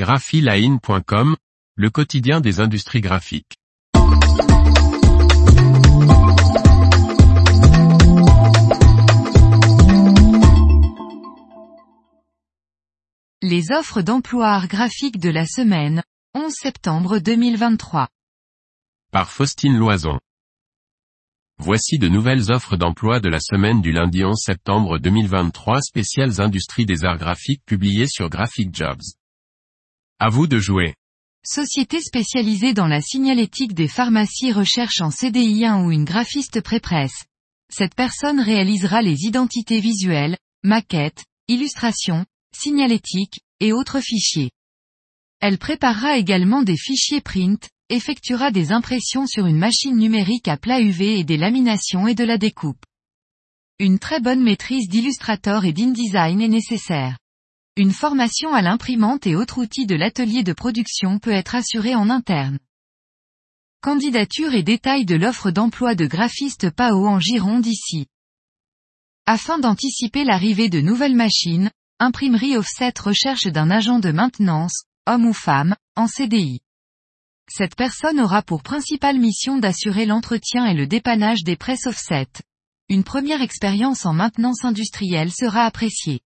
graphiline.com, le quotidien des industries graphiques. Les offres d'emploi art graphique de la semaine, 11 septembre 2023. Par Faustine Loison. Voici de nouvelles offres d'emploi de la semaine du lundi 11 septembre 2023 spéciales industries des arts graphiques publiées sur Graphic Jobs. À vous de jouer. Société spécialisée dans la signalétique des pharmacies recherche en CDI un ou une graphiste pré-presse. Cette personne réalisera les identités visuelles, maquettes, illustrations, signalétique, et autres fichiers. Elle préparera également des fichiers print, effectuera des impressions sur une machine numérique à plat UV et des laminations et de la découpe. Une très bonne maîtrise d'Illustrator et d'InDesign est nécessaire. Une formation à l'imprimante et autres outils de l'atelier de production peut être assurée en interne. Candidature et détails de l'offre d'emploi de graphiste PAO en Gironde ici. Afin d'anticiper l'arrivée de nouvelles machines, Imprimerie Offset recherche d'un agent de maintenance, homme ou femme, en CDI. Cette personne aura pour principale mission d'assurer l'entretien et le dépannage des presses offset. Une première expérience en maintenance industrielle sera appréciée.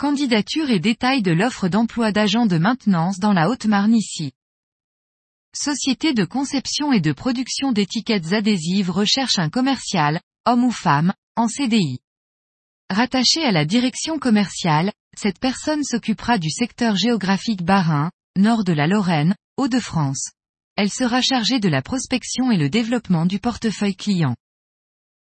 Candidature et détails de l'offre d'emploi d'agent de maintenance dans la Haute-Marne ici. Société de conception et de production d'étiquettes adhésives recherche un commercial, homme ou femme, en CDI. Rattachée à la direction commerciale, cette personne s'occupera du secteur géographique Bas-Rhin, nord de la Lorraine, Hauts-de-France. Elle sera chargée de la prospection et le développement du portefeuille client.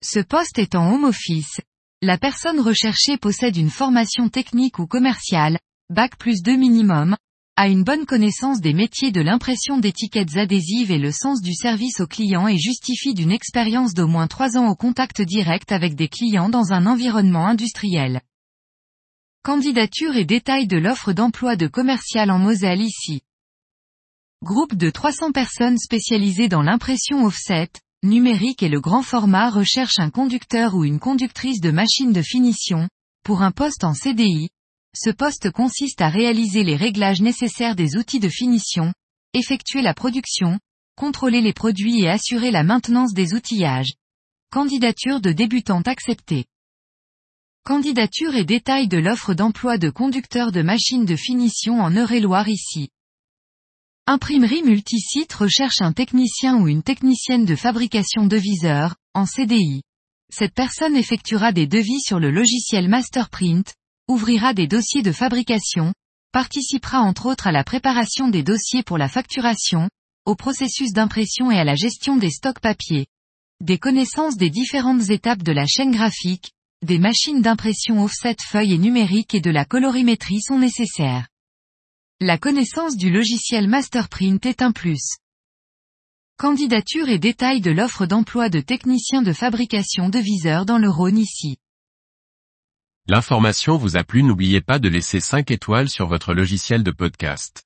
Ce poste est en home office. La personne recherchée possède une formation technique ou commerciale, bac plus 2 minimum, a une bonne connaissance des métiers de l'impression d'étiquettes adhésives et le sens du service aux clients et justifie d'une expérience d'au moins 3 ans au contact direct avec des clients dans un environnement industriel. Candidature et détails de l'offre d'emploi de commercial en Moselle ici. Groupe de 300 personnes spécialisées dans l'impression offset, numérique et le grand format recherche un conducteur ou une conductrice de machine de finition, pour un poste en CDI, ce poste consiste à réaliser les réglages nécessaires des outils de finition, effectuer la production, contrôler les produits et assurer la maintenance des outillages. Candidature de débutante acceptée. Candidature et détails de l'offre d'emploi de conducteur de machines de finition en Eure-et-Loire ici. Imprimerie multisite recherche un technicien ou une technicienne de fabrication de viseurs, en CDI. Cette personne effectuera des devis sur le logiciel Masterprint, ouvrira des dossiers de fabrication, participera entre autres à la préparation des dossiers pour la facturation, au processus d'impression et à la gestion des stocks papier. Des connaissances des différentes étapes de la chaîne graphique, des machines d'impression offset feuilles et numériques et de la colorimétrie sont nécessaires. La connaissance du logiciel Masterprint est un plus. Candidature et détails de l'offre d'emploi de technicien de fabrication de viseurs dans le Rhône ici. L'information vous a plu n'oubliez pas de laisser 5 étoiles sur votre logiciel de podcast.